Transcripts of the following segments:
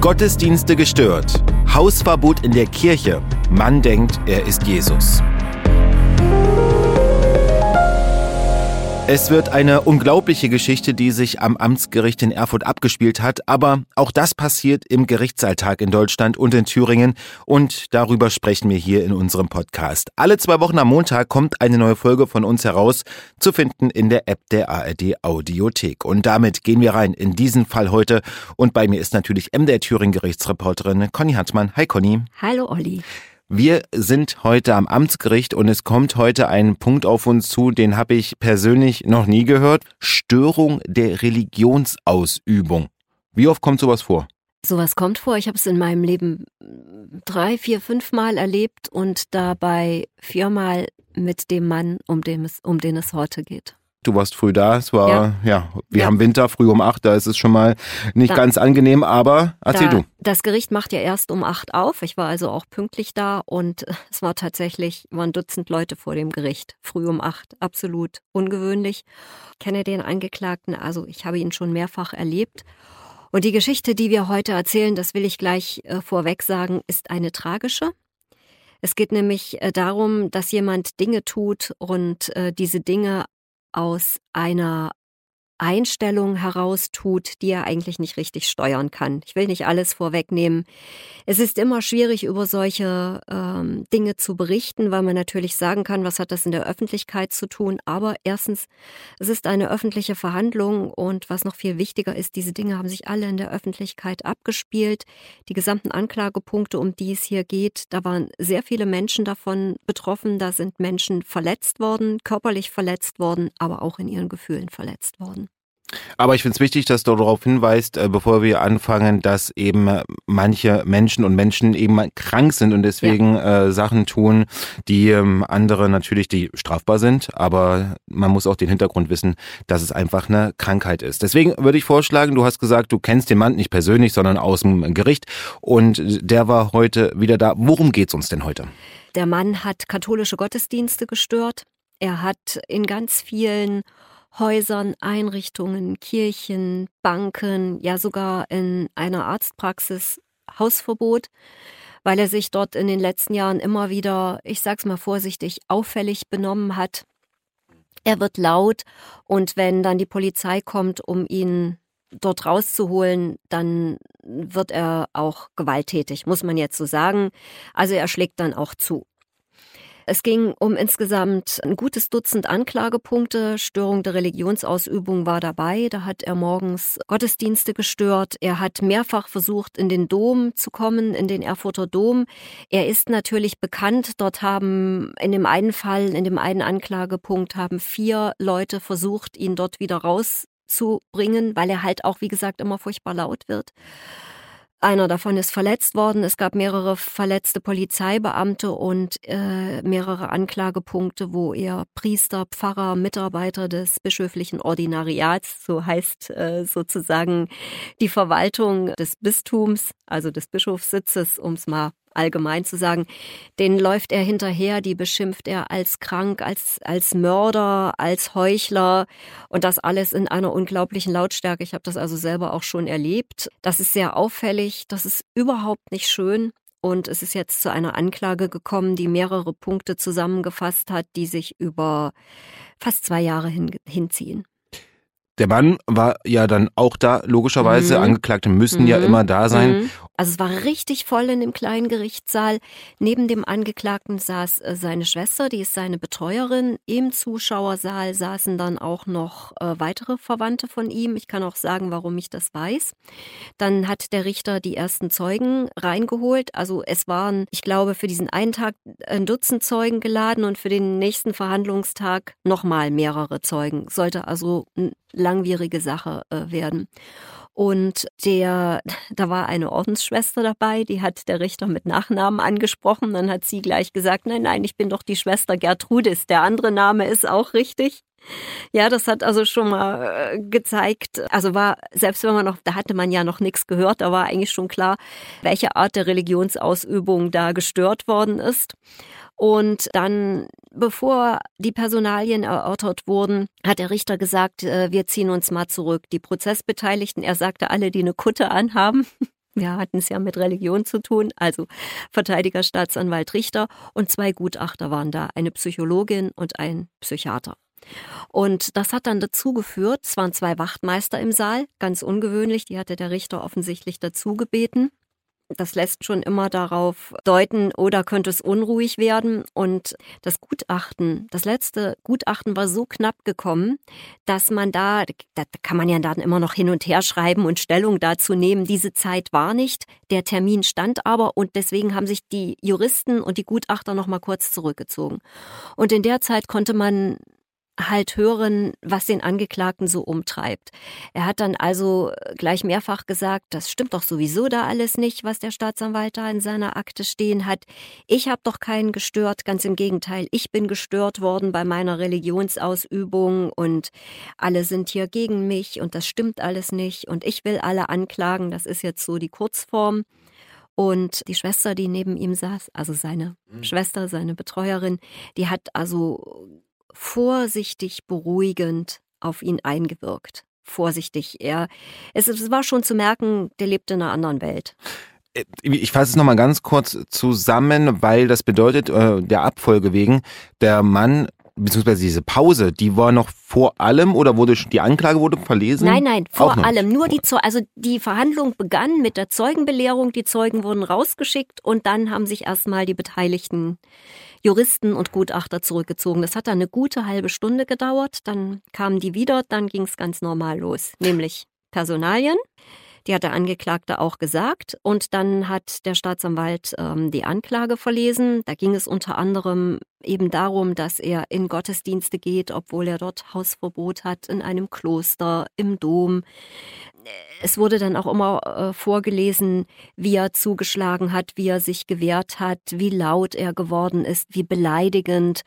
Gottesdienste gestört. Hausverbot in der Kirche. Mann denkt, er ist Jesus. Es wird eine unglaubliche Geschichte, die sich am Amtsgericht in Erfurt abgespielt hat, aber auch das passiert im Gerichtsalltag in Deutschland und in Thüringen und darüber sprechen wir hier in unserem Podcast. Alle zwei Wochen am Montag kommt eine neue Folge von uns heraus, zu finden in der App der ARD Audiothek. Und damit gehen wir rein in diesen Fall heute und bei mir ist natürlich MDR Thüringen Gerichtsreporterin Conny Hartmann. Hi Conny. Hallo Olli. Wir sind heute am Amtsgericht und es kommt heute ein Punkt auf uns zu, den habe ich persönlich noch nie gehört. Störung der Religionsausübung. Wie oft kommt sowas vor? Sowas kommt vor. Ich habe es in meinem Leben drei, vier, fünf Mal erlebt und dabei viermal mit dem Mann, um den es, um den es heute geht. Du warst früh da, es war, ja, ja wir ja. haben Winter, früh um acht, da ist es schon mal nicht da, ganz angenehm, aber erzähl da, du. Das Gericht macht ja erst um acht auf. Ich war also auch pünktlich da und es war tatsächlich, waren Dutzend Leute vor dem Gericht. Früh um acht, absolut ungewöhnlich. Ich kenne den Angeklagten, also ich habe ihn schon mehrfach erlebt. Und die Geschichte, die wir heute erzählen, das will ich gleich äh, vorweg sagen, ist eine tragische. Es geht nämlich äh, darum, dass jemand Dinge tut und äh, diese Dinge aus einer Einstellung heraus tut, die er eigentlich nicht richtig steuern kann. Ich will nicht alles vorwegnehmen. Es ist immer schwierig, über solche ähm, Dinge zu berichten, weil man natürlich sagen kann, was hat das in der Öffentlichkeit zu tun. Aber erstens, es ist eine öffentliche Verhandlung und was noch viel wichtiger ist, diese Dinge haben sich alle in der Öffentlichkeit abgespielt. Die gesamten Anklagepunkte, um die es hier geht, da waren sehr viele Menschen davon betroffen. Da sind Menschen verletzt worden, körperlich verletzt worden, aber auch in ihren Gefühlen verletzt worden. Aber ich finde es wichtig, dass du darauf hinweist, äh, bevor wir anfangen, dass eben äh, manche Menschen und Menschen eben krank sind und deswegen ja. äh, Sachen tun, die ähm, andere natürlich, die strafbar sind. Aber man muss auch den Hintergrund wissen, dass es einfach eine Krankheit ist. Deswegen würde ich vorschlagen, du hast gesagt, du kennst den Mann nicht persönlich, sondern aus dem Gericht. Und der war heute wieder da. Worum geht's uns denn heute? Der Mann hat katholische Gottesdienste gestört. Er hat in ganz vielen Häusern, Einrichtungen, Kirchen, Banken, ja sogar in einer Arztpraxis Hausverbot, weil er sich dort in den letzten Jahren immer wieder, ich sag's mal vorsichtig, auffällig benommen hat. Er wird laut und wenn dann die Polizei kommt, um ihn dort rauszuholen, dann wird er auch gewalttätig, muss man jetzt so sagen. Also er schlägt dann auch zu. Es ging um insgesamt ein gutes Dutzend Anklagepunkte. Störung der Religionsausübung war dabei. Da hat er morgens Gottesdienste gestört. Er hat mehrfach versucht, in den Dom zu kommen, in den Erfurter Dom. Er ist natürlich bekannt. Dort haben in dem einen Fall, in dem einen Anklagepunkt, haben vier Leute versucht, ihn dort wieder rauszubringen, weil er halt auch, wie gesagt, immer furchtbar laut wird. Einer davon ist verletzt worden. Es gab mehrere verletzte Polizeibeamte und äh, mehrere Anklagepunkte, wo er Priester, Pfarrer, Mitarbeiter des bischöflichen Ordinariats, so heißt äh, sozusagen die Verwaltung des Bistums, also des Bischofssitzes, um es mal allgemein zu sagen, den läuft er hinterher, die beschimpft er als krank, als, als Mörder, als Heuchler und das alles in einer unglaublichen Lautstärke. Ich habe das also selber auch schon erlebt. Das ist sehr auffällig, das ist überhaupt nicht schön. Und es ist jetzt zu einer Anklage gekommen, die mehrere Punkte zusammengefasst hat, die sich über fast zwei Jahre hin, hinziehen. Der Mann war ja dann auch da, logischerweise. Mhm. Angeklagte müssen mhm. ja immer da sein. Mhm. Also es war richtig voll in dem kleinen Gerichtssaal. Neben dem Angeklagten saß äh, seine Schwester, die ist seine Betreuerin. Im Zuschauersaal saßen dann auch noch äh, weitere Verwandte von ihm. Ich kann auch sagen, warum ich das weiß. Dann hat der Richter die ersten Zeugen reingeholt. Also es waren, ich glaube, für diesen einen Tag ein Dutzend Zeugen geladen und für den nächsten Verhandlungstag nochmal mehrere Zeugen. Sollte also langwierige Sache äh, werden. Und der, da war eine Ordensschwester dabei, die hat der Richter mit Nachnamen angesprochen. Dann hat sie gleich gesagt, nein, nein, ich bin doch die Schwester Gertrudis. Der andere Name ist auch richtig. Ja, das hat also schon mal äh, gezeigt, also war, selbst wenn man noch, da hatte man ja noch nichts gehört, da war eigentlich schon klar, welche Art der Religionsausübung da gestört worden ist. Und dann, bevor die Personalien erörtert wurden, hat der Richter gesagt, äh, wir ziehen uns mal zurück. Die Prozessbeteiligten, er sagte alle, die eine Kutte anhaben, Wir hatten es ja mit Religion zu tun, also Verteidiger, Staatsanwalt, Richter und zwei Gutachter waren da, eine Psychologin und ein Psychiater. Und das hat dann dazu geführt, es waren zwei Wachtmeister im Saal, ganz ungewöhnlich, die hatte der Richter offensichtlich dazu gebeten. Das lässt schon immer darauf deuten, oder könnte es unruhig werden. Und das Gutachten, das letzte Gutachten war so knapp gekommen, dass man da, da kann man ja dann immer noch hin und her schreiben und Stellung dazu nehmen. Diese Zeit war nicht, der Termin stand aber und deswegen haben sich die Juristen und die Gutachter noch mal kurz zurückgezogen. Und in der Zeit konnte man halt hören, was den Angeklagten so umtreibt. Er hat dann also gleich mehrfach gesagt, das stimmt doch sowieso da alles nicht, was der Staatsanwalt da in seiner Akte stehen hat. Ich habe doch keinen gestört, ganz im Gegenteil, ich bin gestört worden bei meiner Religionsausübung und alle sind hier gegen mich und das stimmt alles nicht und ich will alle anklagen, das ist jetzt so die Kurzform. Und die Schwester, die neben ihm saß, also seine mhm. Schwester, seine Betreuerin, die hat also vorsichtig beruhigend auf ihn eingewirkt. Vorsichtig. Er, es, es war schon zu merken, der lebt in einer anderen Welt. Äh, ich fasse es nochmal ganz kurz zusammen, weil das bedeutet, äh, der Abfolge wegen, der Mann beziehungsweise diese Pause, die war noch vor allem oder wurde die Anklage wurde verlesen? Nein, nein, vor allem. Nur die also die Verhandlung begann mit der Zeugenbelehrung, die Zeugen wurden rausgeschickt und dann haben sich erstmal die Beteiligten Juristen und Gutachter zurückgezogen. Das hat dann eine gute halbe Stunde gedauert, dann kamen die wieder, dann ging es ganz normal los, nämlich Personalien. Die hat der Angeklagte auch gesagt. Und dann hat der Staatsanwalt ähm, die Anklage verlesen. Da ging es unter anderem eben darum, dass er in Gottesdienste geht, obwohl er dort Hausverbot hat, in einem Kloster, im Dom. Es wurde dann auch immer äh, vorgelesen, wie er zugeschlagen hat, wie er sich gewehrt hat, wie laut er geworden ist, wie beleidigend.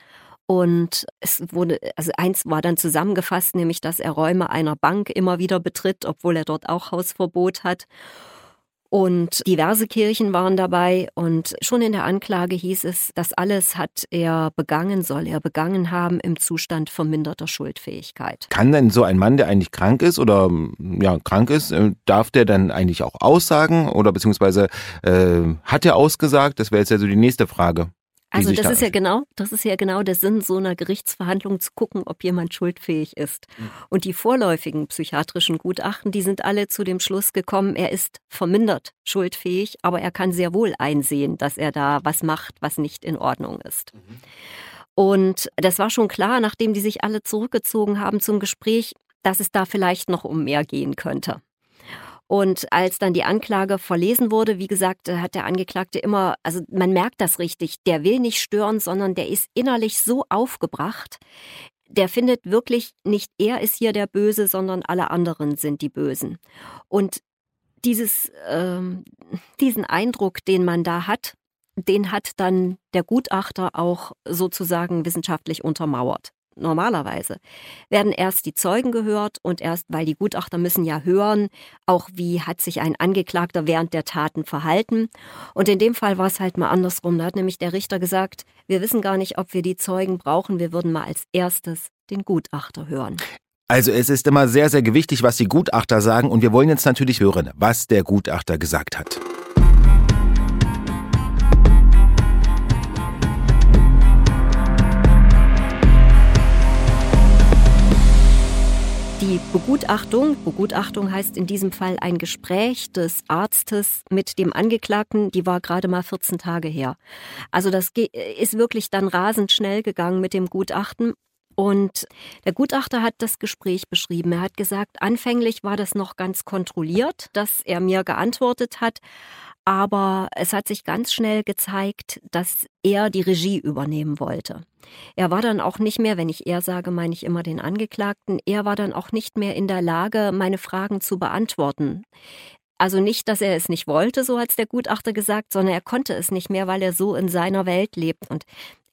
Und es wurde, also eins war dann zusammengefasst, nämlich, dass er Räume einer Bank immer wieder betritt, obwohl er dort auch Hausverbot hat. Und diverse Kirchen waren dabei und schon in der Anklage hieß es, das alles hat er begangen, soll er begangen haben im Zustand verminderter Schuldfähigkeit. Kann denn so ein Mann, der eigentlich krank ist oder ja krank ist, äh, darf der dann eigentlich auch aussagen oder beziehungsweise äh, hat er ausgesagt? Das wäre jetzt ja so die nächste Frage. Also das ist ja genau, das ist ja genau der Sinn so einer Gerichtsverhandlung zu gucken, ob jemand schuldfähig ist. Mhm. Und die vorläufigen psychiatrischen Gutachten, die sind alle zu dem Schluss gekommen, er ist vermindert schuldfähig, aber er kann sehr wohl einsehen, dass er da was macht, was nicht in Ordnung ist. Mhm. Und das war schon klar, nachdem die sich alle zurückgezogen haben zum Gespräch, dass es da vielleicht noch um mehr gehen könnte. Und als dann die Anklage verlesen wurde, wie gesagt, hat der Angeklagte immer, also man merkt das richtig, der will nicht stören, sondern der ist innerlich so aufgebracht. Der findet wirklich nicht er ist hier der Böse, sondern alle anderen sind die Bösen. Und dieses, ähm, diesen Eindruck, den man da hat, den hat dann der Gutachter auch sozusagen wissenschaftlich untermauert normalerweise, werden erst die Zeugen gehört und erst, weil die Gutachter müssen ja hören, auch wie hat sich ein Angeklagter während der Taten verhalten. Und in dem Fall war es halt mal andersrum. Da hat nämlich der Richter gesagt, wir wissen gar nicht, ob wir die Zeugen brauchen, wir würden mal als erstes den Gutachter hören. Also es ist immer sehr, sehr gewichtig, was die Gutachter sagen und wir wollen jetzt natürlich hören, was der Gutachter gesagt hat. Begutachtung, Begutachtung heißt in diesem Fall ein Gespräch des Arztes mit dem Angeklagten, die war gerade mal 14 Tage her. Also das ist wirklich dann rasend schnell gegangen mit dem Gutachten. Und der Gutachter hat das Gespräch beschrieben. Er hat gesagt, anfänglich war das noch ganz kontrolliert, dass er mir geantwortet hat. Aber es hat sich ganz schnell gezeigt, dass er die Regie übernehmen wollte. Er war dann auch nicht mehr, wenn ich er sage, meine ich immer den Angeklagten, er war dann auch nicht mehr in der Lage, meine Fragen zu beantworten. Also nicht, dass er es nicht wollte, so hat es der Gutachter gesagt, sondern er konnte es nicht mehr, weil er so in seiner Welt lebt. Und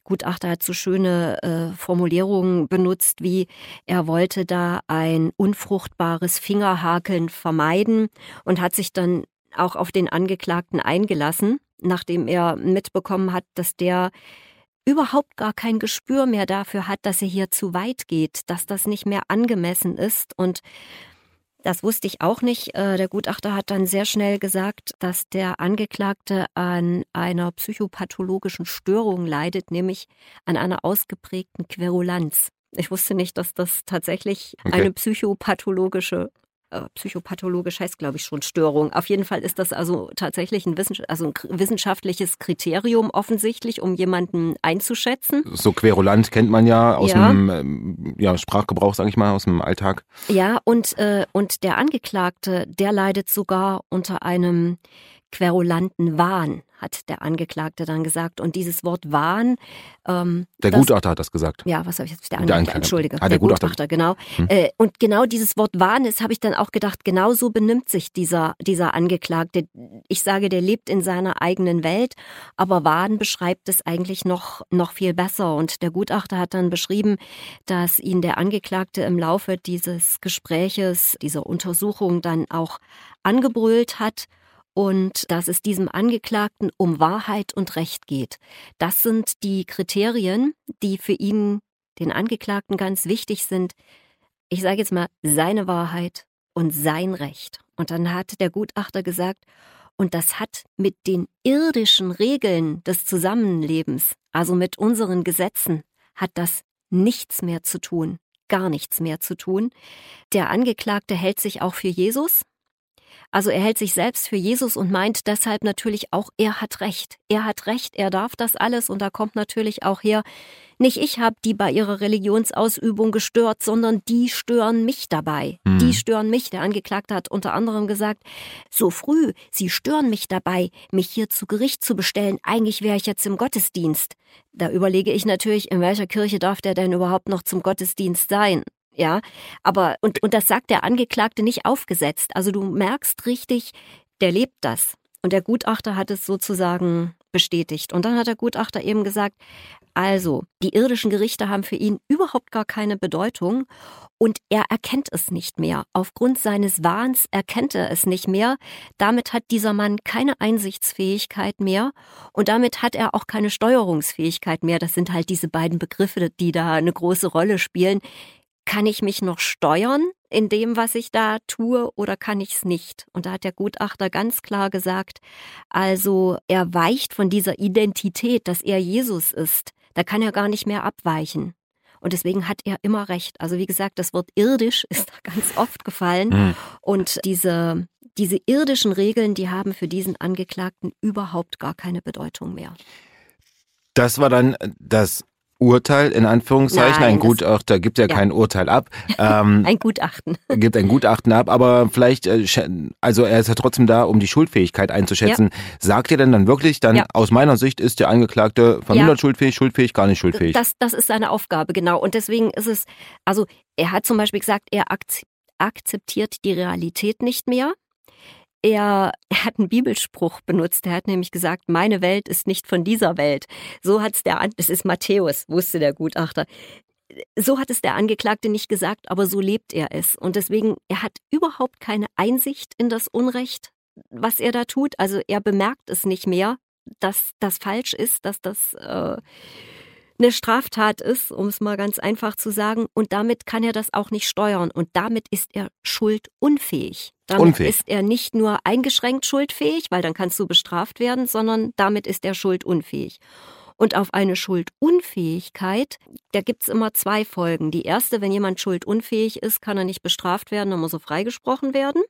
Gutachter hat so schöne äh, Formulierungen benutzt, wie er wollte da ein unfruchtbares Fingerhakeln vermeiden und hat sich dann auch auf den Angeklagten eingelassen, nachdem er mitbekommen hat, dass der überhaupt gar kein Gespür mehr dafür hat, dass er hier zu weit geht, dass das nicht mehr angemessen ist und Das wusste ich auch nicht. Äh, der Gutachter hat dann sehr schnell gesagt, dass der Angeklagte an einer psychopathologischen Störung leidet, nämlich an einer ausgeprägten Querulanz. Ich wusste nicht, dass das tatsächlich okay. eine psychopathologische psychopathologisch heißt, glaube ich, schon Störung. Auf jeden Fall ist das also tatsächlich ein, Wissenschaft also ein wissenschaftliches Kriterium offensichtlich, um jemanden einzuschätzen. So querulant kennt man ja aus ja. dem ähm, ja, Sprachgebrauch, sage ich mal, aus dem Alltag. Ja, und, äh, und der Angeklagte, der leidet sogar unter einem querulanten Wahn, hat der Angeklagte dann gesagt. Und dieses Wort Wahn. Ähm, der das, Gutachter hat das gesagt. Ja, was habe ich jetzt? Der Angeklagte, der Entschuldige. Ah, der, der Gutachter. Gutachter, genau. Hm. Äh, und genau dieses Wort Wahn ist, habe ich dann auch gedacht, genau so benimmt sich dieser, dieser Angeklagte. Ich sage, der lebt in seiner eigenen Welt, aber Wahn beschreibt es eigentlich noch, noch viel besser. Und der Gutachter hat dann beschrieben, dass ihn der Angeklagte im Laufe dieses Gespräches, dieser Untersuchung dann auch angebrüllt hat und dass es diesem Angeklagten um Wahrheit und Recht geht. Das sind die Kriterien, die für ihn, den Angeklagten, ganz wichtig sind. Ich sage jetzt mal seine Wahrheit und sein Recht. Und dann hat der Gutachter gesagt, und das hat mit den irdischen Regeln des Zusammenlebens, also mit unseren Gesetzen, hat das nichts mehr zu tun, gar nichts mehr zu tun. Der Angeklagte hält sich auch für Jesus, also er hält sich selbst für Jesus und meint deshalb natürlich auch, er hat Recht. Er hat Recht, er darf das alles und da kommt natürlich auch her, nicht ich habe die bei ihrer Religionsausübung gestört, sondern die stören mich dabei. Mhm. Die stören mich. Der Angeklagte hat unter anderem gesagt, so früh, sie stören mich dabei, mich hier zu Gericht zu bestellen. Eigentlich wäre ich jetzt im Gottesdienst. Da überlege ich natürlich, in welcher Kirche darf der denn überhaupt noch zum Gottesdienst sein? Ja, aber und, und das sagt der Angeklagte nicht aufgesetzt. Also du merkst richtig, der lebt das. Und der Gutachter hat es sozusagen bestätigt. Und dann hat der Gutachter eben gesagt, also, die irdischen Gerichte haben für ihn überhaupt gar keine Bedeutung und er erkennt es nicht mehr. Aufgrund seines Wahns erkennt er es nicht mehr. Damit hat dieser Mann keine Einsichtsfähigkeit mehr und damit hat er auch keine Steuerungsfähigkeit mehr. Das sind halt diese beiden Begriffe, die da eine große Rolle spielen kann ich mich noch steuern in dem, was ich da tue, oder kann ich es nicht? Und da hat der Gutachter ganz klar gesagt, also er weicht von dieser Identität, dass er Jesus ist. Da kann er gar nicht mehr abweichen. Und deswegen hat er immer recht. Also wie gesagt, das Wort irdisch ist da ganz oft gefallen. Mhm. Und diese, diese irdischen Regeln, die haben für diesen Angeklagten überhaupt gar keine Bedeutung mehr. Das war dann das Urteil in Anführungszeichen. Nein, ein Gutachter gibt ja, ja, kein Urteil ab. Ähm, ein Gutachten. Gibt ein Gutachten ab, aber vielleicht, äh, also er ist ja trotzdem da, um die Schuldfähigkeit einzuschätzen. Ja. Sagt ihr denn dann wirklich, dann ja. aus meiner Sicht ist der Angeklagte vermindert schuldfähig, schuldfähig, gar nicht schuldfähig? Das, das ist seine Aufgabe, genau. Und deswegen ist es, also er hat zum Beispiel gesagt, er akzeptiert die Realität nicht mehr. Er, er, hat einen Bibelspruch benutzt. Er hat nämlich gesagt, meine Welt ist nicht von dieser Welt. So hat es der, das ist Matthäus, wusste der Gutachter. So hat es der Angeklagte nicht gesagt, aber so lebt er es. Und deswegen, er hat überhaupt keine Einsicht in das Unrecht, was er da tut. Also er bemerkt es nicht mehr, dass das falsch ist, dass das äh, eine Straftat ist, um es mal ganz einfach zu sagen. Und damit kann er das auch nicht steuern. Und damit ist er schuldunfähig. Damit Unfähig. ist er nicht nur eingeschränkt schuldfähig, weil dann kannst du bestraft werden, sondern damit ist er schuldunfähig. Und auf eine Schuldunfähigkeit, da gibt's immer zwei Folgen. Die erste, wenn jemand schuldunfähig ist, kann er nicht bestraft werden, dann muss er freigesprochen werden.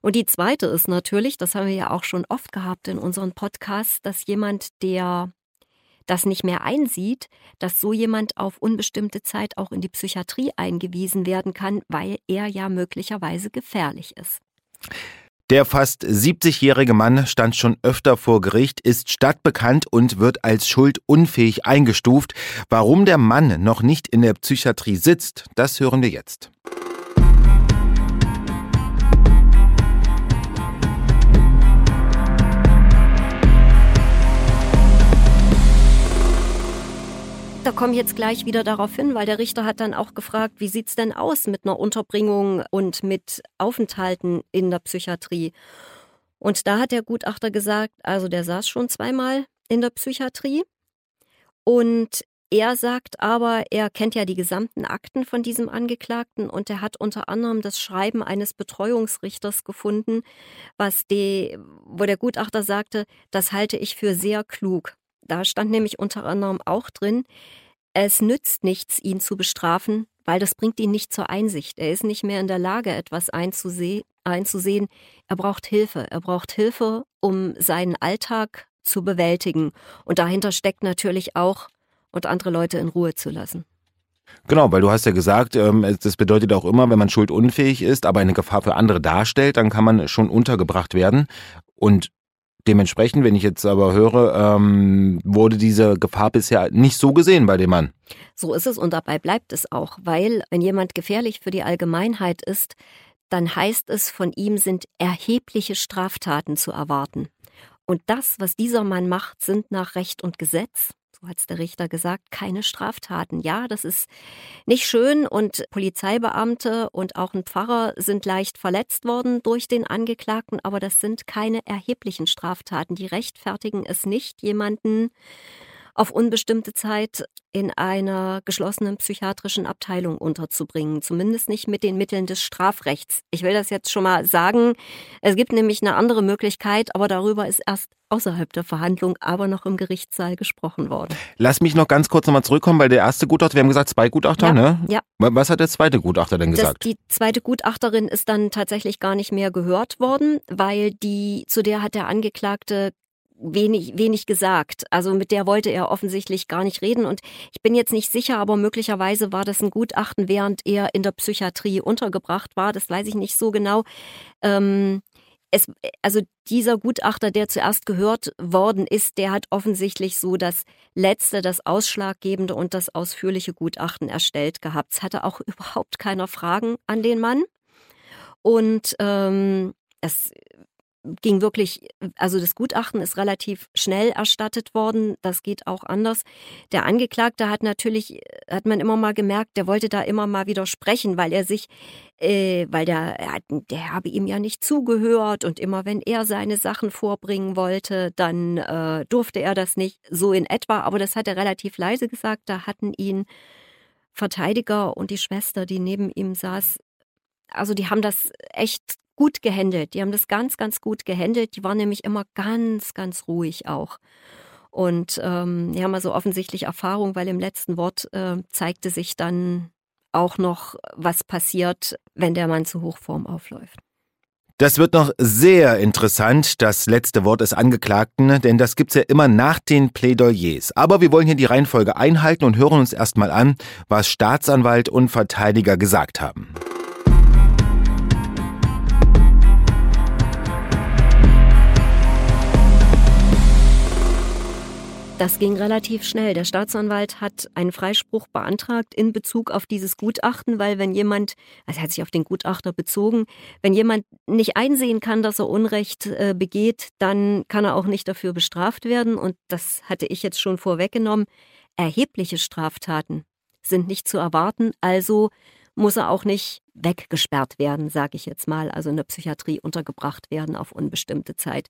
Und die zweite ist natürlich, das haben wir ja auch schon oft gehabt in unseren Podcasts, dass jemand, der das nicht mehr einsieht, dass so jemand auf unbestimmte Zeit auch in die Psychiatrie eingewiesen werden kann, weil er ja möglicherweise gefährlich ist. Der fast 70-jährige Mann stand schon öfter vor Gericht, ist stadtbekannt und wird als schuldunfähig eingestuft. Warum der Mann noch nicht in der Psychiatrie sitzt, das hören wir jetzt. Da komme ich jetzt gleich wieder darauf hin, weil der Richter hat dann auch gefragt, wie sieht's denn aus mit einer Unterbringung und mit Aufenthalten in der Psychiatrie? Und da hat der Gutachter gesagt, also der saß schon zweimal in der Psychiatrie und Er sagt aber, er kennt ja die gesamten Akten von diesem Angeklagten und er hat unter anderem das Schreiben eines Betreuungsrichters gefunden, was die, wo der Gutachter sagte, das halte ich für sehr klug. Da stand nämlich unter anderem auch drin, es nützt nichts, ihn zu bestrafen, weil das bringt ihn nicht zur Einsicht. Er ist nicht mehr in der Lage, etwas einzusehen. einzusehen. Er braucht Hilfe. Er braucht Hilfe, um seinen Alltag zu bewältigen. Und dahinter steckt natürlich auch und andere Leute in Ruhe zu lassen. Genau, weil du hast ja gesagt, ähm, das bedeutet auch immer, wenn man schuldunfähig ist, aber eine Gefahr für andere darstellt, dann kann man schon untergebracht werden. Und dementsprechend, wenn ich jetzt aber höre, ähm, wurde diese Gefahr bisher nicht so gesehen bei dem Mann. So ist es und dabei bleibt es auch, weil wenn jemand gefährlich für die Allgemeinheit ist, dann heißt es, von ihm sind erhebliche Straftaten zu erwarten. Und das, was dieser Mann macht, sind nach Recht und Gesetz so hat es der Richter gesagt, keine Straftaten. Ja, das ist nicht schön und Polizeibeamte und auch ein Pfarrer sind leicht verletzt worden durch den Angeklagten, aber das sind keine erheblichen Straftaten. Die rechtfertigen es nicht, jemanden auf unbestimmte Zeit in einer geschlossenen psychiatrischen Abteilung unterzubringen, zumindest nicht mit den Mitteln des Strafrechts. Ich will das jetzt schon mal sagen. Es gibt nämlich eine andere Möglichkeit, aber darüber ist erst außerhalb der Verhandlung, aber noch im Gerichtssaal gesprochen worden. Lass mich noch ganz kurz nochmal zurückkommen, weil der erste Gutachter, wir haben gesagt zwei Gutachter, ja, ne? Ja. Was hat der zweite Gutachter denn gesagt? Das, die zweite Gutachterin ist dann tatsächlich gar nicht mehr gehört worden, weil die, zu der hat der Angeklagte wenig, wenig gesagt. Also mit der wollte er offensichtlich gar nicht reden. Und ich bin jetzt nicht sicher, aber möglicherweise war das ein Gutachten, während er in der Psychiatrie untergebracht war. Das weiß ich nicht so genau. Ähm, es, also dieser Gutachter, der zuerst gehört worden ist, der hat offensichtlich so das letzte, das ausschlaggebende und das ausführliche Gutachten erstellt gehabt. Es hatte auch überhaupt keiner Fragen an den Mann. Und ähm, es ging wirklich, also das Gutachten ist relativ schnell erstattet worden. Das geht auch anders. Der Angeklagte hat natürlich, hat man immer mal gemerkt, der wollte da immer mal widersprechen, weil er sich, äh, weil der, der habe ihm ja nicht zugehört und immer wenn er seine Sachen vorbringen wollte, dann äh, durfte er das nicht so in etwa. Aber das hat er relativ leise gesagt. Da hatten ihn Verteidiger und die Schwester, die neben ihm saß, also die haben das echt gut gehandelt. Die haben das ganz, ganz gut gehandelt. Die waren nämlich immer ganz, ganz ruhig auch. Und ähm, die haben also offensichtlich Erfahrung, weil im letzten Wort äh, zeigte sich dann auch noch, was passiert, wenn der Mann zu Hochform aufläuft. Das wird noch sehr interessant, das letzte Wort des Angeklagten, denn das gibt's ja immer nach den Plädoyers. Aber wir wollen hier die Reihenfolge einhalten und hören uns erstmal an, was Staatsanwalt und Verteidiger gesagt haben. Das ging relativ schnell. Der Staatsanwalt hat einen Freispruch beantragt in Bezug auf dieses Gutachten, weil wenn jemand, also er hat sich auf den Gutachter bezogen, wenn jemand nicht einsehen kann, dass er Unrecht äh, begeht, dann kann er auch nicht dafür bestraft werden. Und das hatte ich jetzt schon vorweggenommen. Erhebliche Straftaten sind nicht zu erwarten, also muss er auch nicht weggesperrt werden, sage ich jetzt mal, also in der Psychiatrie untergebracht werden auf unbestimmte Zeit.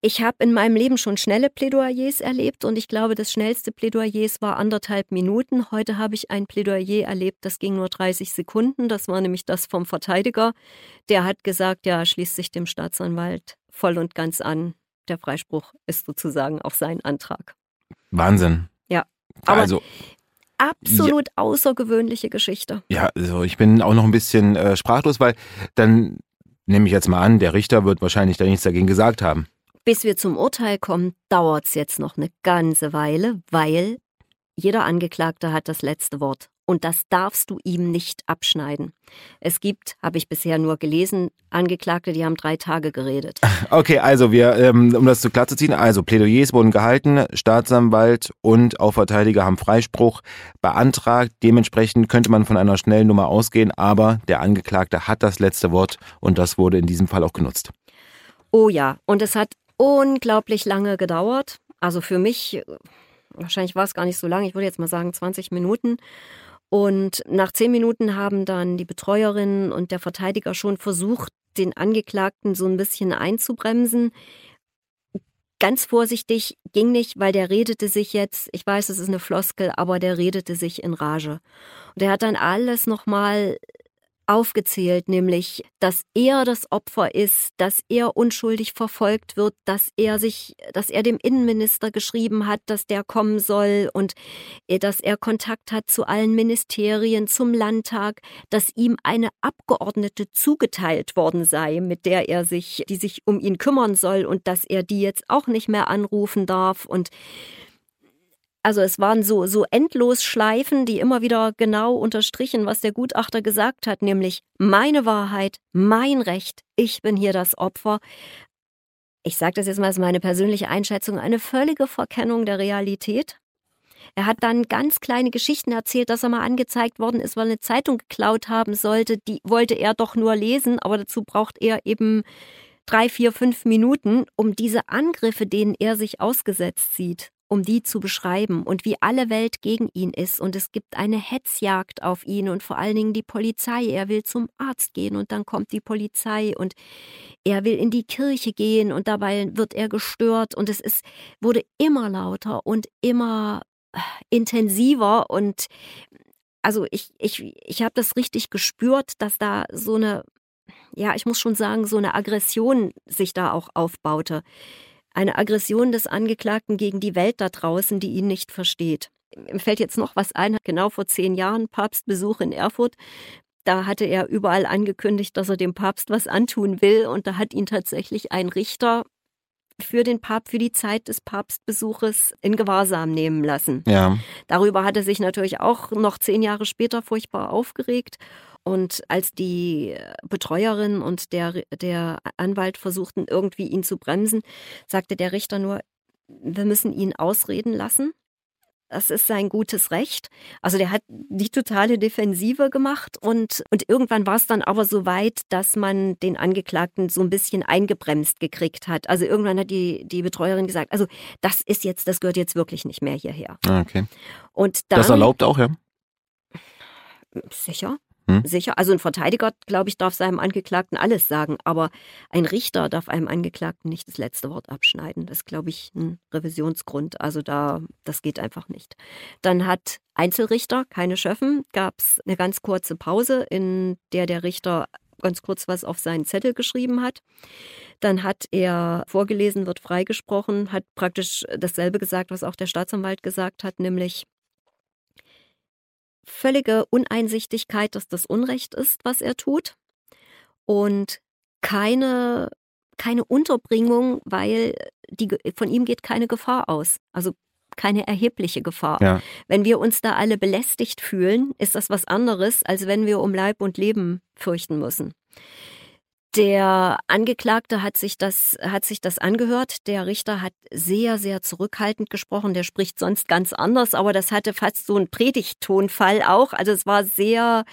Ich habe in meinem Leben schon schnelle Plädoyers erlebt und ich glaube, das schnellste Plädoyer war anderthalb Minuten. Heute habe ich ein Plädoyer erlebt, das ging nur 30 Sekunden. Das war nämlich das vom Verteidiger. Der hat gesagt, ja, schließt sich dem Staatsanwalt voll und ganz an. Der Freispruch ist sozusagen auch sein Antrag. Wahnsinn. Ja. Aber also absolut ja. außergewöhnliche Geschichte. Ja, also ich bin auch noch ein bisschen äh, sprachlos, weil dann nehme ich jetzt mal an, der Richter wird wahrscheinlich da nichts dagegen gesagt haben. Bis wir zum Urteil kommen, dauert es jetzt noch eine ganze Weile, weil jeder Angeklagte hat das letzte Wort. Und das darfst du ihm nicht abschneiden. Es gibt, habe ich bisher nur gelesen, Angeklagte, die haben drei Tage geredet. Okay, also wir, ähm, um das zu klar zu ziehen, also Plädoyers wurden gehalten, Staatsanwalt und auch Verteidiger haben Freispruch beantragt. Dementsprechend könnte man von einer schnellen Nummer ausgehen, aber der Angeklagte hat das letzte Wort und das wurde in diesem Fall auch genutzt. Oh ja, und es hat unglaublich lange gedauert. Also für mich, wahrscheinlich war es gar nicht so lange, ich würde jetzt mal sagen 20 Minuten. Und nach zehn Minuten haben dann die Betreuerin und der Verteidiger schon versucht, den Angeklagten so ein bisschen einzubremsen. ganz vorsichtig ging nicht, weil der redete sich jetzt, ich weiß, es ist eine Floskel, aber der redete sich in Rage. Und er hat dann alles nochmal aufgezählt, nämlich, dass er das Opfer ist, dass er unschuldig verfolgt wird, dass er sich, dass er dem Innenminister geschrieben hat, dass der kommen soll und äh, dass er Kontakt hat zu allen Ministerien, zum Landtag, dass ihm eine Abgeordnete zugeteilt worden sei, mit der er sich, die sich um ihn kümmern soll und dass er die jetzt auch nicht mehr anrufen darf und also es waren so, so endlos Schleifen, die immer wieder genau unterstrichen, was der Gutachter gesagt hat, nämlich meine Wahrheit, mein Recht, ich bin hier das Opfer. Ich sage das jetzt mal als meine persönliche Einschätzung, eine völlige Verkennung der Realität. Er hat dann ganz kleine Geschichten erzählt, dass er mal angezeigt worden ist, weil er eine Zeitung geklaut haben sollte. Die wollte er doch nur lesen, aber dazu braucht er eben drei, vier, fünf Minuten, um diese Angriffe, denen er sich ausgesetzt sieht, um die zu beschreiben und wie alle Welt gegen ihn ist. Und es gibt eine Hetzjagd auf ihn und vor allen Dingen die Polizei. Er will zum Arzt gehen und dann kommt die Polizei und er will in die Kirche gehen und dabei wird er gestört. Und es ist, wurde immer lauter und immer äh, intensiver. Und also ich, ich, ich habe das richtig gespürt, dass da so eine, ja, ich muss schon sagen, so eine Aggression sich da auch aufbaute eine Aggression des Angeklagten gegen die Welt da draußen, die ihn nicht versteht. Mir fällt jetzt noch was ein, genau vor zehn Jahren Papstbesuch in Erfurt. Da hatte er überall angekündigt, dass er dem Papst was antun will und da hat ihn tatsächlich ein Richter für den Papst, für die Zeit des Papstbesuches in Gewahrsam nehmen lassen. Ja. Darüber hat er sich natürlich auch noch zehn Jahre später furchtbar aufgeregt. Und als die Betreuerin und der, der Anwalt versuchten, irgendwie ihn zu bremsen, sagte der Richter nur, wir müssen ihn ausreden lassen. Das ist sein gutes Recht. Also der hat die totale Defensive gemacht und, und irgendwann war es dann aber so weit, dass man den Angeklagten so ein bisschen eingebremst gekriegt hat. Also irgendwann hat die, die Betreuerin gesagt, also das ist jetzt, das gehört jetzt wirklich nicht mehr hierher. Ah, okay. Und dann, das erlaubt auch, ja? Sicher. Hm? Sicher. Also ein Verteidiger, glaube ich, darf seinem Angeklagten alles sagen, aber ein Richter darf einem Angeklagten nicht das letzte Wort abschneiden. Das ist, glaube ich, ein Revisionsgrund. Also da, das geht einfach nicht. Dann hat Einzelrichter, keine Schöffen, gab es eine ganz kurze Pause, in der der Richter ganz kurz was auf seinen Zettel geschrieben hat. Dann hat er vorgelesen, wird freigesprochen, hat praktisch dasselbe gesagt, was auch der Staatsanwalt gesagt hat, nämlich völlige Uneinsichtigkeit, dass das Unrecht ist, was er tut. Und keine, keine Unterbringung, weil die, von ihm geht keine Gefahr aus. Also keine erhebliche Gefahr. Ja. Wenn wir uns da alle belästigt fühlen, ist das was anderes, als wenn wir um Leib und Leben fürchten müssen. Der Angeklagte hat sich das, hat sich das angehört. Der Richter hat sehr, sehr zurückhaltend gesprochen. Der spricht sonst ganz anders, aber das hatte fast so einen Predigttonfall auch. Also es war sehr,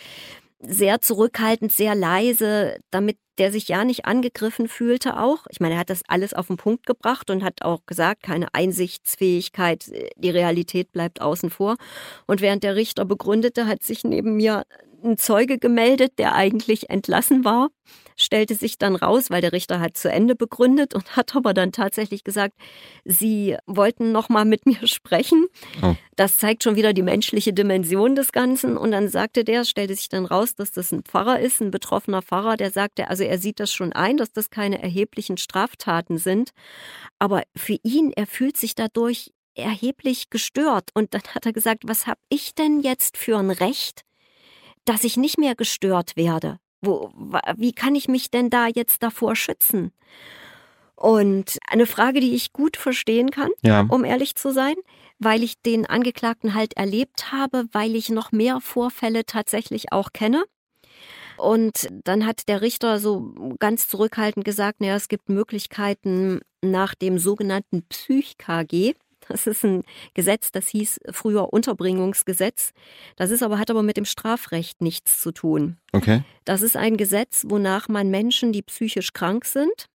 sehr zurückhaltend, sehr leise, damit der sich ja nicht angegriffen fühlte auch. Ich meine, er hat das alles auf den Punkt gebracht und hat auch gesagt, keine Einsichtsfähigkeit, die Realität bleibt außen vor. Und während der Richter begründete, hat sich neben mir ein Zeuge gemeldet, der eigentlich entlassen war, stellte sich dann raus, weil der Richter hat zu Ende begründet und hat aber dann tatsächlich gesagt, sie wollten noch mal mit mir sprechen. Oh. Das zeigt schon wieder die menschliche Dimension des Ganzen und dann sagte der, stellte sich dann raus, dass das ein Pfarrer ist, ein betroffener Pfarrer, der sagte, also er sieht das schon ein, dass das keine erheblichen Straftaten sind, aber für ihn, er fühlt sich dadurch erheblich gestört und dann hat er gesagt, was habe ich denn jetzt für ein Recht, dass ich nicht mehr gestört werde. Wo, wie kann ich mich denn da jetzt davor schützen? Und eine Frage, die ich gut verstehen kann, ja. um ehrlich zu sein, weil ich den Angeklagten halt erlebt habe, weil ich noch mehr Vorfälle tatsächlich auch kenne. Und dann hat der Richter so ganz zurückhaltend gesagt, naja, es gibt Möglichkeiten nach dem sogenannten Psych-KG. Das ist ein Gesetz, das hieß früher Unterbringungsgesetz. Das ist aber, hat aber mit dem Strafrecht nichts zu tun. Okay. Das ist ein Gesetz, wonach man Menschen, die psychisch krank sind,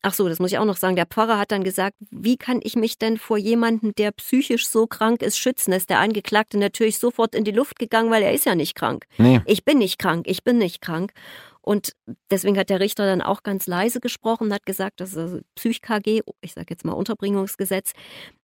Ach so, das muss ich auch noch sagen. Der Pfarrer hat dann gesagt, wie kann ich mich denn vor jemandem, der psychisch so krank ist, schützen? ist der Angeklagte natürlich sofort in die Luft gegangen, weil er ist ja nicht krank. Nee. Ich bin nicht krank, ich bin nicht krank. Und deswegen hat der Richter dann auch ganz leise gesprochen, hat gesagt, das ist also Psych-KG, ich sage jetzt mal Unterbringungsgesetz,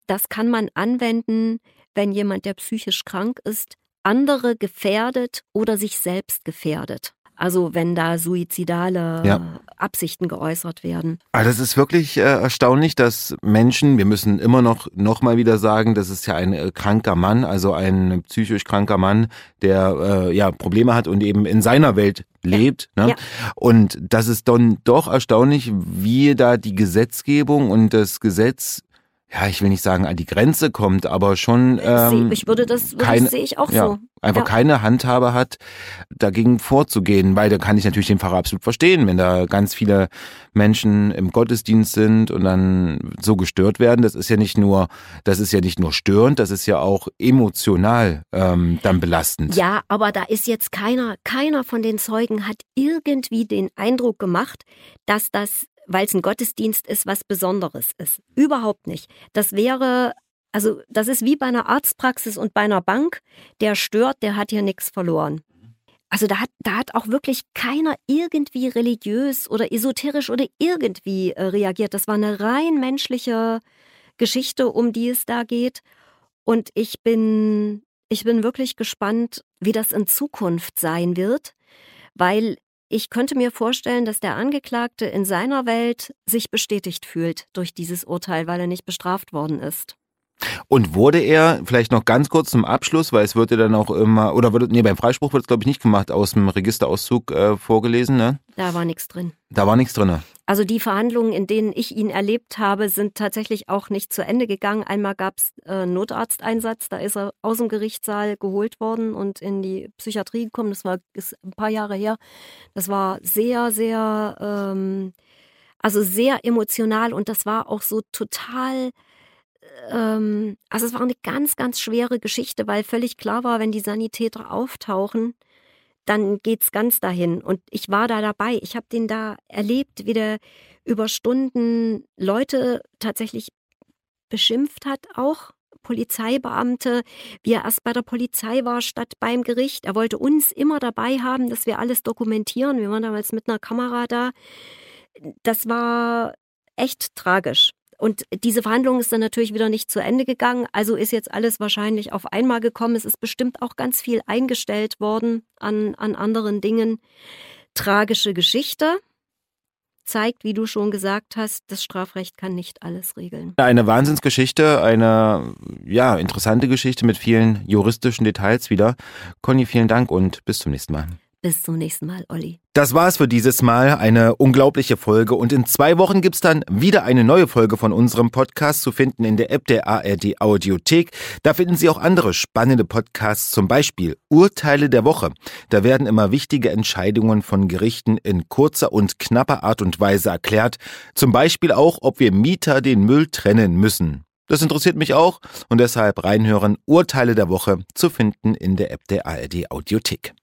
das kann man anwenden, wenn jemand, der psychisch krank ist, andere gefährdet oder sich selbst gefährdet. Also wenn da suizidale ja. Absichten geäußert werden. Also das ist wirklich äh, erstaunlich, dass Menschen, wir müssen immer noch noch mal wieder sagen, das ist ja ein äh, kranker Mann, also ein psychisch kranker Mann, der äh, ja Probleme hat und eben in seiner Welt lebt. Ja. Ne? Ja. Und das ist dann doch erstaunlich, wie da die Gesetzgebung und das Gesetz ja, ich will nicht sagen an die Grenze kommt, aber schon ähm, ich würde das, würde keine, sehe ich auch ja, so. Einfach ja. keine Handhabe hat, dagegen vorzugehen, weil da kann ich natürlich den Pfarrer absolut verstehen, wenn da ganz viele Menschen im Gottesdienst sind und dann so gestört werden. Das ist ja nicht nur, das ist ja nicht nur störend, das ist ja auch emotional ähm, dann belastend. Ja, aber da ist jetzt keiner, keiner von den Zeugen hat irgendwie den Eindruck gemacht, dass das weil es ein Gottesdienst ist, was Besonderes ist. Überhaupt nicht. Das wäre, also das ist wie bei einer Arztpraxis und bei einer Bank. Der stört, der hat hier nichts verloren. Also da hat, da hat auch wirklich keiner irgendwie religiös oder esoterisch oder irgendwie äh, reagiert. Das war eine rein menschliche Geschichte, um die es da geht. Und ich bin, ich bin wirklich gespannt, wie das in Zukunft sein wird, weil ich könnte mir vorstellen, dass der Angeklagte in seiner Welt sich bestätigt fühlt durch dieses Urteil, weil er nicht bestraft worden ist. Und wurde er, vielleicht noch ganz kurz zum Abschluss, weil es wird ja dann auch immer, oder wird, nee, beim Freispruch wird es glaube ich nicht gemacht, aus dem Registerauszug äh, vorgelesen, ne? Da war nichts drin. Da war nichts drin. Also die Verhandlungen, in denen ich ihn erlebt habe, sind tatsächlich auch nicht zu Ende gegangen. Einmal gab es äh, Notarzteinsatz, da ist er aus dem Gerichtssaal geholt worden und in die Psychiatrie gekommen. Das war ist ein paar Jahre her. Das war sehr, sehr, ähm, also sehr emotional und das war auch so total ähm, also es war eine ganz, ganz schwere Geschichte, weil völlig klar war, wenn die Sanitäter auftauchen, dann geht's ganz dahin. Und ich war da dabei. Ich habe den da erlebt, wie der über Stunden Leute tatsächlich beschimpft hat, auch Polizeibeamte, wie er erst bei der Polizei war statt beim Gericht. Er wollte uns immer dabei haben, dass wir alles dokumentieren. Wir waren damals mit einer Kamera da. Das war echt tragisch. Und diese Verhandlung ist dann natürlich wieder nicht zu Ende gegangen. Also ist jetzt alles wahrscheinlich auf einmal gekommen. Es ist bestimmt auch ganz viel eingestellt worden an, an anderen Dingen. Tragische Geschichte zeigt, wie du schon gesagt hast, das Strafrecht kann nicht alles regeln. Eine Wahnsinnsgeschichte, eine ja, interessante Geschichte mit vielen juristischen Details wieder. Conny, vielen Dank und bis zum nächsten Mal. Bis zum nächsten Mal, Olli. Das war's für dieses Mal. Eine unglaubliche Folge. Und in zwei Wochen gibt's dann wieder eine neue Folge von unserem Podcast zu finden in der App der ARD Audiothek. Da finden Sie auch andere spannende Podcasts, zum Beispiel Urteile der Woche. Da werden immer wichtige Entscheidungen von Gerichten in kurzer und knapper Art und Weise erklärt. Zum Beispiel auch, ob wir Mieter den Müll trennen müssen. Das interessiert mich auch und deshalb reinhören Urteile der Woche zu finden in der App der ARD Audiothek.